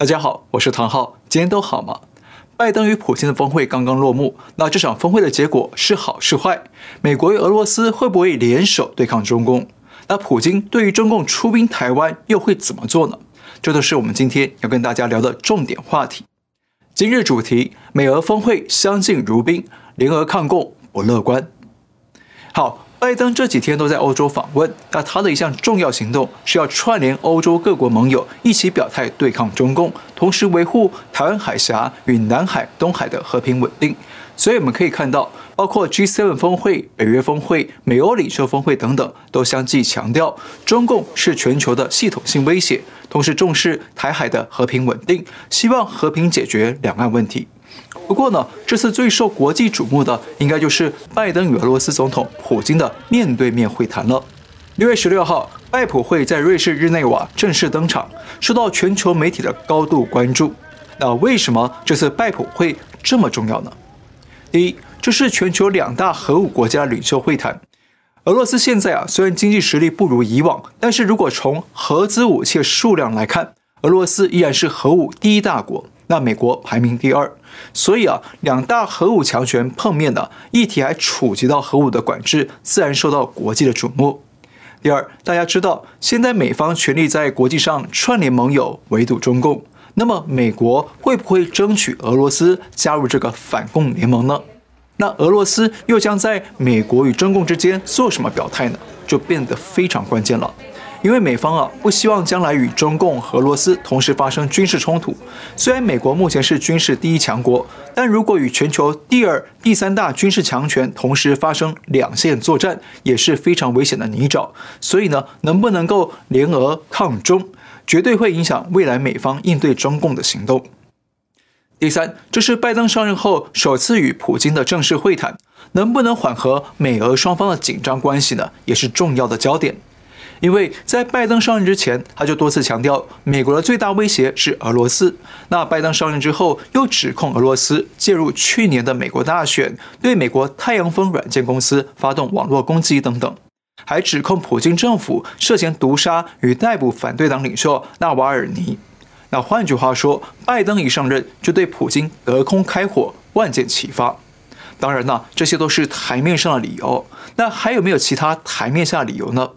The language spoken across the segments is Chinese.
大家好，我是唐浩，今天都好吗？拜登与普京的峰会刚刚落幕，那这场峰会的结果是好是坏？美国与俄罗斯会不会联手对抗中共？那普京对于中共出兵台湾又会怎么做呢？这都是我们今天要跟大家聊的重点话题。今日主题：美俄峰会相敬如宾，联俄抗共不乐观。好。拜登这几天都在欧洲访问，那他的一项重要行动是要串联欧洲各国盟友一起表态对抗中共，同时维护台湾海峡与南海、东海的和平稳定。所以我们可以看到，包括 G7 峰会、北约峰会、美欧领袖峰会等等，都相继强调中共是全球的系统性威胁，同时重视台海的和平稳定，希望和平解决两岸问题。不过呢，这次最受国际瞩目的，应该就是拜登与俄罗斯总统普京的面对面会谈了。六月十六号，拜普会在瑞士日内瓦正式登场，受到全球媒体的高度关注。那为什么这次拜普会这么重要呢？第一，这是全球两大核武国家领袖会谈。俄罗斯现在啊，虽然经济实力不如以往，但是如果从核子武器数量来看，俄罗斯依然是核武第一大国。那美国排名第二，所以啊，两大核武强权碰面的议题还触及到核武的管制，自然受到国际的瞩目。第二，大家知道，现在美方全力在国际上串联盟友，围堵中共。那么，美国会不会争取俄罗斯加入这个反共联盟呢？那俄罗斯又将在美国与中共之间做什么表态呢？就变得非常关键了。因为美方啊不希望将来与中共、俄罗斯同时发生军事冲突。虽然美国目前是军事第一强国，但如果与全球第二、第三大军事强权同时发生两线作战，也是非常危险的泥沼。所以呢，能不能够联俄抗中，绝对会影响未来美方应对中共的行动。第三，这是拜登上任后首次与普京的正式会谈，能不能缓和美俄双方的紧张关系呢？也是重要的焦点。因为在拜登上任之前，他就多次强调，美国的最大威胁是俄罗斯。那拜登上任之后，又指控俄罗斯介入去年的美国大选，对美国太阳风软件公司发动网络攻击等等，还指控普京政府涉嫌毒杀与逮捕反对党领袖纳瓦尔尼。那换句话说，拜登一上任就对普京隔空开火，万箭齐发。当然呢，这些都是台面上的理由。那还有没有其他台面下的理由呢？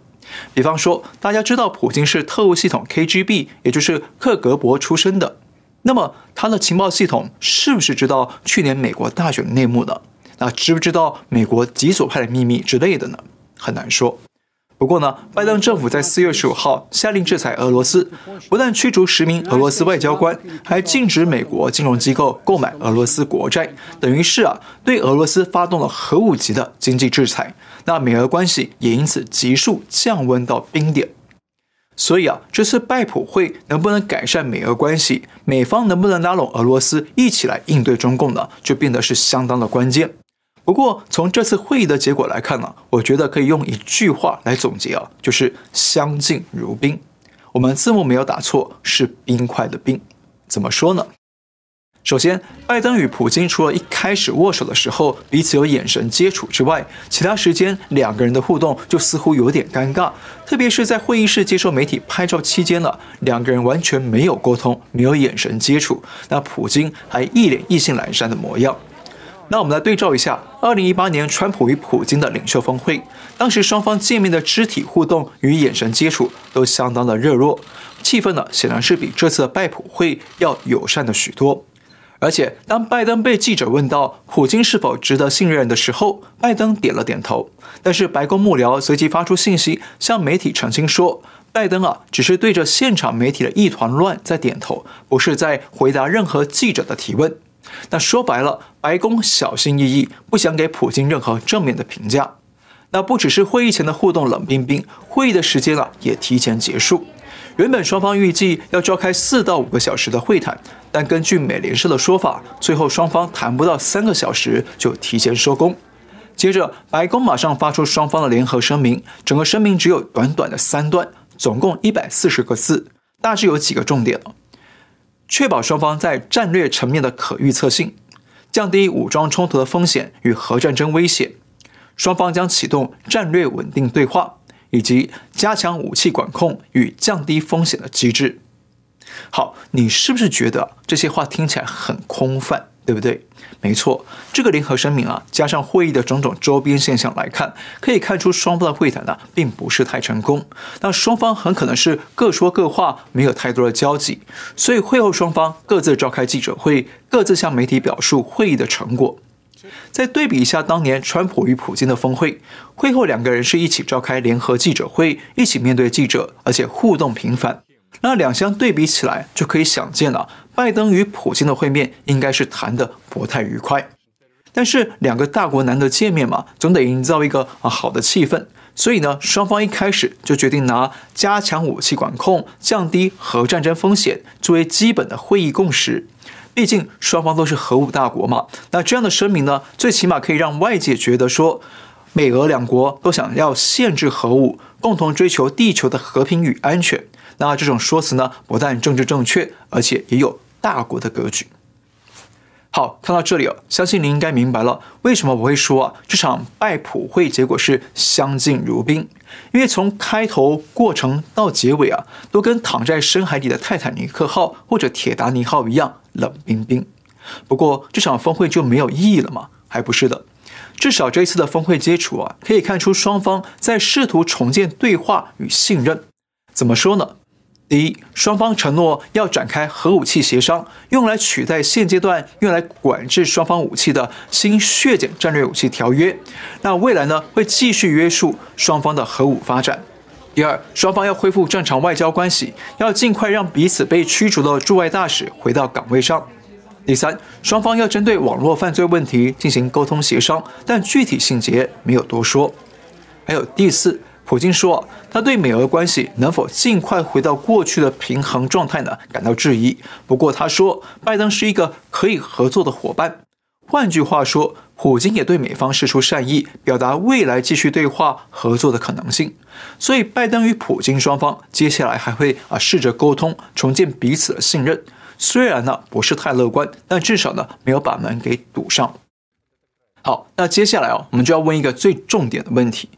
比方说，大家知道普京是特务系统 KGB，也就是克格勃出身的，那么他的情报系统是不是知道去年美国大选的内幕呢？那知不知道美国极左派的秘密之类的呢？很难说。不过呢，拜登政府在四月十五号下令制裁俄罗斯，不但驱逐十名俄罗斯外交官，还禁止美国金融机构购买俄罗斯国债，等于是啊，对俄罗斯发动了核武级的经济制裁。那美俄关系也因此急速降温到冰点。所以啊，这次拜普会能不能改善美俄关系，美方能不能拉拢俄罗斯一起来应对中共呢，就变得是相当的关键。不过，从这次会议的结果来看呢，我觉得可以用一句话来总结啊，就是相敬如宾。我们字幕没有打错，是冰块的冰。怎么说呢？首先，拜登与普京除了一开始握手的时候彼此有眼神接触之外，其他时间两个人的互动就似乎有点尴尬，特别是在会议室接受媒体拍照期间了，两个人完全没有沟通，没有眼神接触，那普京还一脸意兴阑珊的模样。那我们来对照一下，二零一八年川普与普京的领袖峰会，当时双方见面的肢体互动与眼神接触都相当的热络，气氛呢显然是比这次的拜普会要友善的许多。而且当拜登被记者问到普京是否值得信任的时候，拜登点了点头。但是白宫幕僚随即发出信息向媒体澄清说，拜登啊只是对着现场媒体的一团乱在点头，不是在回答任何记者的提问。那说白了，白宫小心翼翼，不想给普京任何正面的评价。那不只是会议前的互动冷冰冰，会议的时间啊也提前结束。原本双方预计要召开四到五个小时的会谈，但根据美联社的说法，最后双方谈不到三个小时就提前收工。接着，白宫马上发出双方的联合声明，整个声明只有短短的三段，总共一百四十个字，大致有几个重点。确保双方在战略层面的可预测性，降低武装冲突的风险与核战争威胁，双方将启动战略稳定对话，以及加强武器管控与降低风险的机制。好，你是不是觉得这些话听起来很空泛？对不对？没错，这个联合声明啊，加上会议的种种周边现象来看，可以看出双方的会谈呢，并不是太成功。那双方很可能是各说各话，没有太多的交集。所以会后双方各自召开记者会，各自向媒体表述会议的成果。再对比一下当年川普与普京的峰会，会后两个人是一起召开联合记者会，一起面对记者，而且互动频繁。那两相对比起来，就可以想见了。拜登与普京的会面应该是谈得不太愉快，但是两个大国难得见面嘛，总得营造一个啊好的气氛。所以呢，双方一开始就决定拿加强武器管控、降低核战争风险作为基本的会议共识。毕竟双方都是核武大国嘛，那这样的声明呢，最起码可以让外界觉得说，美俄两国都想要限制核武，共同追求地球的和平与安全。那这种说辞呢，不但政治正确，而且也有大国的格局。好，看到这里哦，相信您应该明白了为什么我会说啊，这场拜普会结果是相敬如宾，因为从开头过程到结尾啊，都跟躺在深海里的泰坦尼克号或者铁达尼号一样冷冰冰。不过这场峰会就没有意义了吗？还不是的，至少这一次的峰会接触啊，可以看出双方在试图重建对话与信任。怎么说呢？第一，双方承诺要展开核武器协商，用来取代现阶段用来管制双方武器的新削减战略武器条约。那未来呢，会继续约束双方的核武发展。第二，双方要恢复正常外交关系，要尽快让彼此被驱逐的驻外大使回到岗位上。第三，双方要针对网络犯罪问题进行沟通协商，但具体细节没有多说。还有第四。普京说，他对美俄关系能否尽快回到过去的平衡状态呢，感到质疑。不过他说，拜登是一个可以合作的伙伴。换句话说，普京也对美方释出善意，表达未来继续对话合作的可能性。所以，拜登与普京双方接下来还会啊试着沟通，重建彼此的信任。虽然呢不是太乐观，但至少呢没有把门给堵上。好，那接下来哦，我们就要问一个最重点的问题。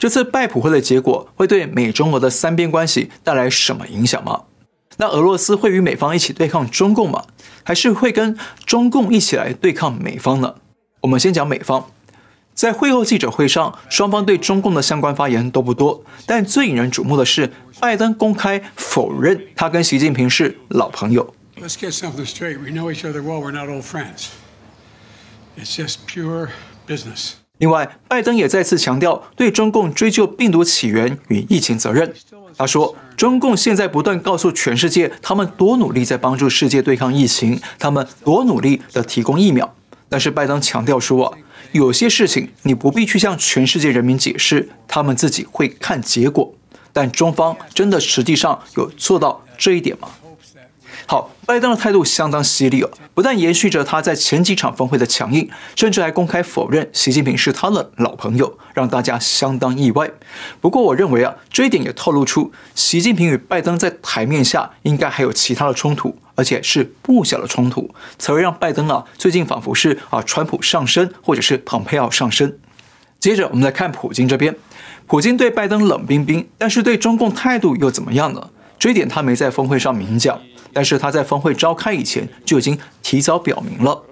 这次拜普会的结果会对美中俄的三边关系带来什么影响吗？那俄罗斯会与美方一起对抗中共吗？还是会跟中共一起来对抗美方呢？我们先讲美方，在会后记者会上，双方对中共的相关发言都不多，但最引人瞩目的是，拜登公开否认他跟习近平是老朋友。Let's get something straight. We know each other well. We're not old friends. It's just pure business. 另外，拜登也再次强调对中共追究病毒起源与疫情责任。他说，中共现在不断告诉全世界，他们多努力在帮助世界对抗疫情，他们多努力的提供疫苗。但是拜登强调说，有些事情你不必去向全世界人民解释，他们自己会看结果。但中方真的实际上有做到这一点吗？好，拜登的态度相当犀利哦，不但延续着他在前几场峰会的强硬，甚至还公开否认习近平是他的老朋友，让大家相当意外。不过，我认为啊，这一点也透露出习近平与拜登在台面下应该还有其他的冲突，而且是不小的冲突，才会让拜登啊最近仿佛是啊川普上升，或者是蓬佩奥上升。接着，我们来看普京这边，普京对拜登冷冰冰，但是对中共态度又怎么样呢？这一点他没在峰会上明讲。但是他在峰会召开以前就已经提早表明了。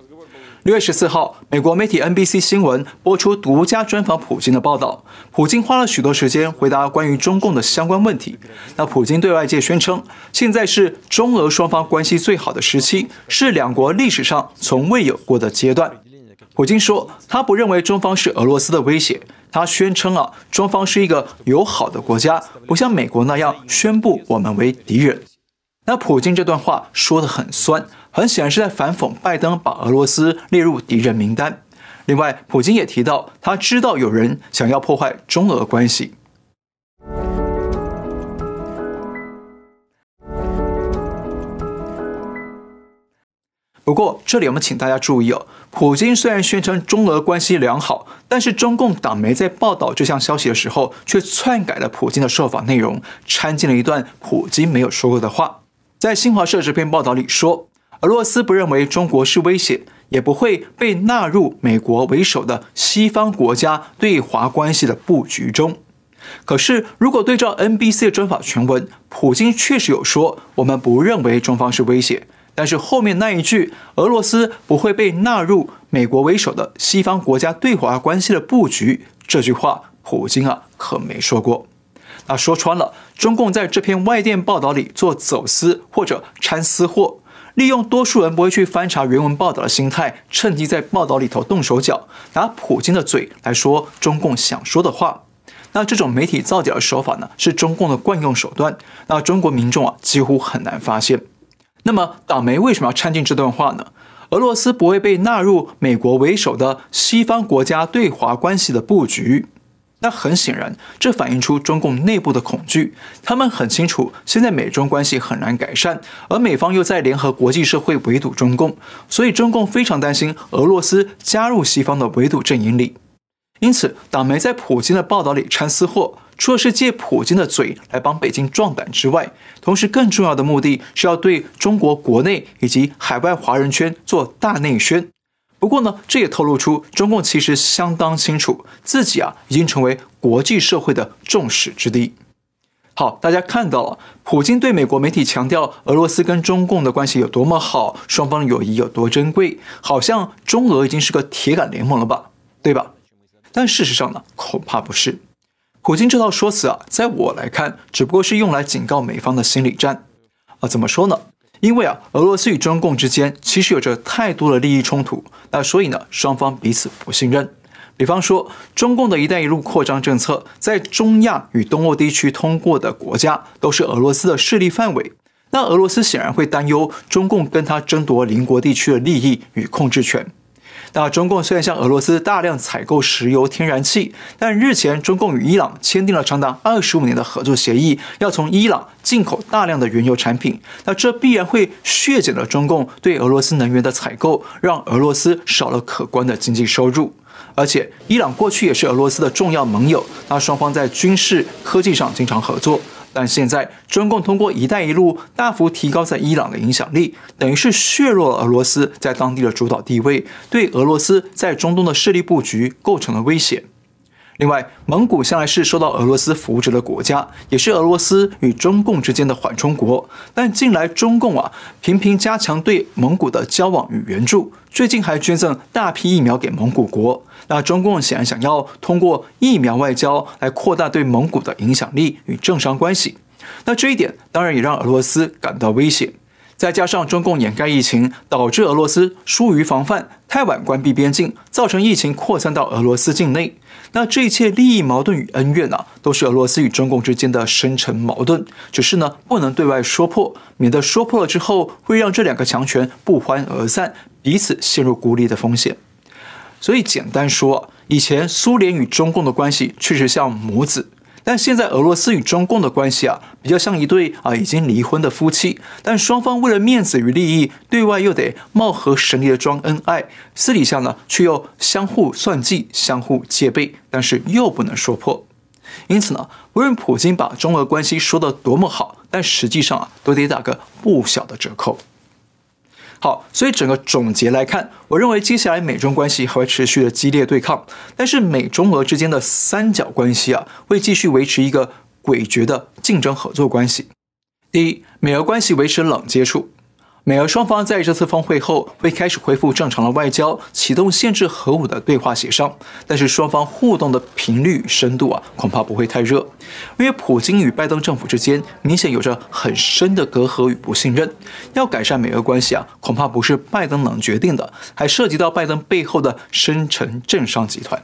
六月十四号，美国媒体 NBC 新闻播出独家专访普京的报道。普京花了许多时间回答关于中共的相关问题。那普京对外界宣称，现在是中俄双方关系最好的时期，是两国历史上从未有过的阶段。普京说，他不认为中方是俄罗斯的威胁。他宣称啊，中方是一个友好的国家，不像美国那样宣布我们为敌人。那普京这段话说得很酸，很显然是在反讽拜登把俄罗斯列入敌人名单。另外，普京也提到，他知道有人想要破坏中俄关系。不过，这里我们请大家注意哦，普京虽然宣称中俄关系良好，但是中共党媒在报道这项消息的时候，却篡改了普京的受访内容，掺进了一段普京没有说过的话。在新华社这篇报道里说，俄罗斯不认为中国是威胁，也不会被纳入美国为首的西方国家对华关系的布局中。可是，如果对照 NBC 的专访全文，普京确实有说：“我们不认为中方是威胁。”但是后面那一句“俄罗斯不会被纳入美国为首的西方国家对华关系的布局”这句话，普京啊可没说过。那说穿了，中共在这篇外电报道里做走私或者掺私货，利用多数人不会去翻查原文报道的心态，趁机在报道里头动手脚，拿普京的嘴来说中共想说的话。那这种媒体造假的手法呢，是中共的惯用手段。那中国民众啊，几乎很难发现。那么党媒为什么要掺进这段话呢？俄罗斯不会被纳入美国为首的西方国家对华关系的布局。那很显然，这反映出中共内部的恐惧。他们很清楚，现在美中关系很难改善，而美方又在联合国际社会围堵中共，所以中共非常担心俄罗斯加入西方的围堵阵营里。因此，党媒在普京的报道里掺私货，除了是借普京的嘴来帮北京壮胆之外，同时更重要的目的是要对中国国内以及海外华人圈做大内宣。不过呢，这也透露出中共其实相当清楚自己啊已经成为国际社会的众矢之的。好，大家看到了，普京对美国媒体强调俄罗斯跟中共的关系有多么好，双方友谊有多珍贵，好像中俄已经是个铁杆联盟了吧，对吧？但事实上呢，恐怕不是。普京这套说辞啊，在我来看，只不过是用来警告美方的心理战。啊，怎么说呢？因为啊，俄罗斯与中共之间其实有着太多的利益冲突，那所以呢，双方彼此不信任。比方说，中共的一带一路扩张政策，在中亚与东欧地区通过的国家，都是俄罗斯的势力范围。那俄罗斯显然会担忧中共跟他争夺邻国地区的利益与控制权。那中共虽然向俄罗斯大量采购石油、天然气，但日前中共与伊朗签订了长达二十五年的合作协议，要从伊朗进口大量的原油产品。那这必然会削减了中共对俄罗斯能源的采购，让俄罗斯少了可观的经济收入。而且，伊朗过去也是俄罗斯的重要盟友，那双方在军事、科技上经常合作。但现在，中共通过“一带一路”大幅提高在伊朗的影响力，等于是削弱了俄罗斯在当地的主导地位，对俄罗斯在中东的势力布局构成了威胁。另外，蒙古向来是受到俄罗斯扶植的国家，也是俄罗斯与中共之间的缓冲国。但近来中共啊频频加强对蒙古的交往与援助，最近还捐赠大批疫苗给蒙古国。那中共显然想要通过疫苗外交来扩大对蒙古的影响力与政商关系。那这一点当然也让俄罗斯感到威胁。再加上中共掩盖疫情，导致俄罗斯疏于防范，太晚关闭边境，造成疫情扩散到俄罗斯境内。那这一切利益矛盾与恩怨啊，都是俄罗斯与中共之间的深层矛盾。只是呢，不能对外说破，免得说破了之后会让这两个强权不欢而散，彼此陷入孤立的风险。所以简单说，以前苏联与中共的关系确实像母子。但现在俄罗斯与中共的关系啊，比较像一对啊已经离婚的夫妻，但双方为了面子与利益，对外又得貌合神离的装恩爱，私底下呢却又相互算计、相互戒备，但是又不能说破。因此呢，无论普京把中俄关系说得多么好，但实际上啊，都得打个不小的折扣。好，所以整个总结来看，我认为接下来美中关系还会持续的激烈对抗，但是美中俄之间的三角关系啊，会继续维持一个诡谲的竞争合作关系。第一，美俄关系维持冷接触。美俄双方在这次峰会后会开始恢复正常的外交，启动限制核武的对话协商。但是双方互动的频率与深度啊，恐怕不会太热，因为普京与拜登政府之间明显有着很深的隔阂与不信任。要改善美俄关系啊，恐怕不是拜登能决定的，还涉及到拜登背后的深层政商集团。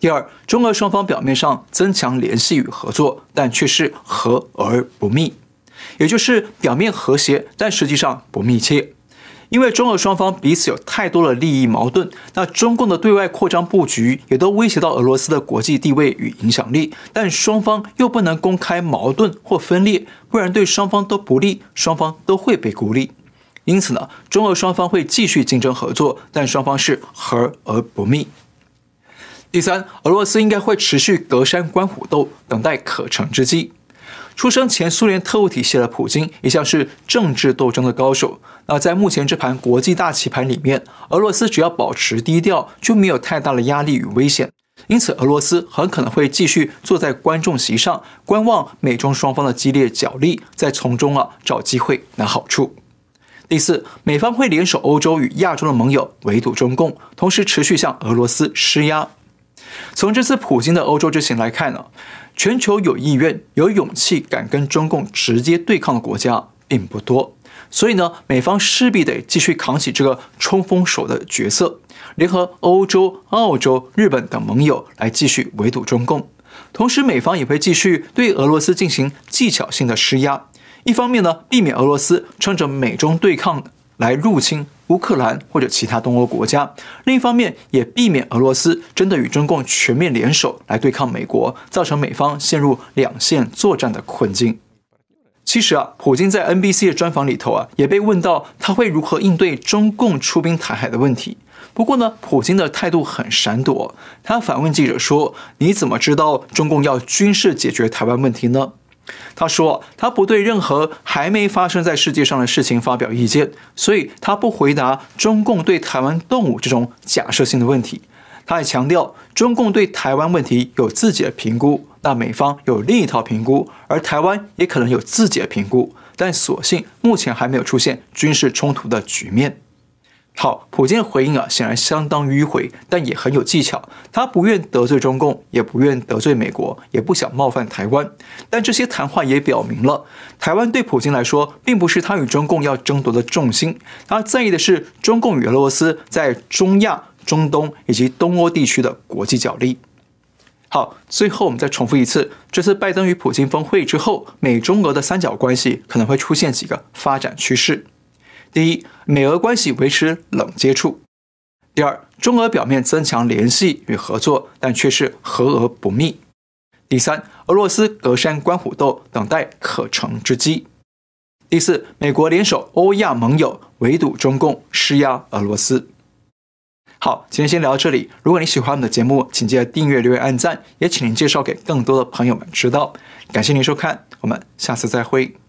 第二，中俄双方表面上增强联系与合作，但却是和而不密。也就是表面和谐，但实际上不密切，因为中俄双方彼此有太多的利益矛盾。那中共的对外扩张布局也都威胁到俄罗斯的国际地位与影响力，但双方又不能公开矛盾或分裂，不然对双方都不利，双方都会被孤立。因此呢，中俄双方会继续竞争合作，但双方是和而不密。第三，俄罗斯应该会持续隔山观虎斗，等待可乘之机。出生前苏联特务体系的普京一向是政治斗争的高手。那在目前这盘国际大棋盘里面，俄罗斯只要保持低调，就没有太大的压力与危险。因此俄罗斯很可能会继续坐在观众席上观望美中双方的激烈角力，再从中啊找机会拿好处。第四，美方会联手欧洲与亚洲的盟友围堵中共，同时持续向俄罗斯施压。从这次普京的欧洲之行来看呢，全球有意愿、有勇气敢跟中共直接对抗的国家并不多，所以呢，美方势必得继续扛起这个冲锋手的角色，联合欧洲、澳洲、日本等盟友来继续围堵中共。同时，美方也会继续对俄罗斯进行技巧性的施压，一方面呢，避免俄罗斯趁着美中对抗来入侵。乌克兰或者其他东欧国家，另一方面也避免俄罗斯真的与中共全面联手来对抗美国，造成美方陷入两线作战的困境。其实啊，普京在 NBC 的专访里头啊，也被问到他会如何应对中共出兵台海的问题。不过呢，普京的态度很闪躲，他反问记者说：“你怎么知道中共要军事解决台湾问题呢？”他说：“他不对任何还没发生在世界上的事情发表意见，所以他不回答中共对台湾动武这种假设性的问题。他还强调，中共对台湾问题有自己的评估，那美方有另一套评估，而台湾也可能有自己的评估，但所幸目前还没有出现军事冲突的局面。”好，普京的回应啊，显然相当迂回，但也很有技巧。他不愿得罪中共，也不愿得罪美国，也不想冒犯台湾。但这些谈话也表明了，台湾对普京来说，并不是他与中共要争夺的重心。他在意的是中共与俄罗斯在中亚、中东以及东欧地区的国际角力。好，最后我们再重复一次，这次拜登与普京峰会之后，美中俄的三角关系可能会出现几个发展趋势。第一，美俄关系维持冷接触；第二，中俄表面增强联系与合作，但却是和而不密；第三，俄罗斯隔山观虎斗，等待可乘之机；第四，美国联手欧亚盟友围堵中共，施压俄罗斯。好，今天先聊到这里。如果你喜欢我们的节目，请记得订阅、留言、按赞，也请您介绍给更多的朋友们知道。感谢您收看，我们下次再会。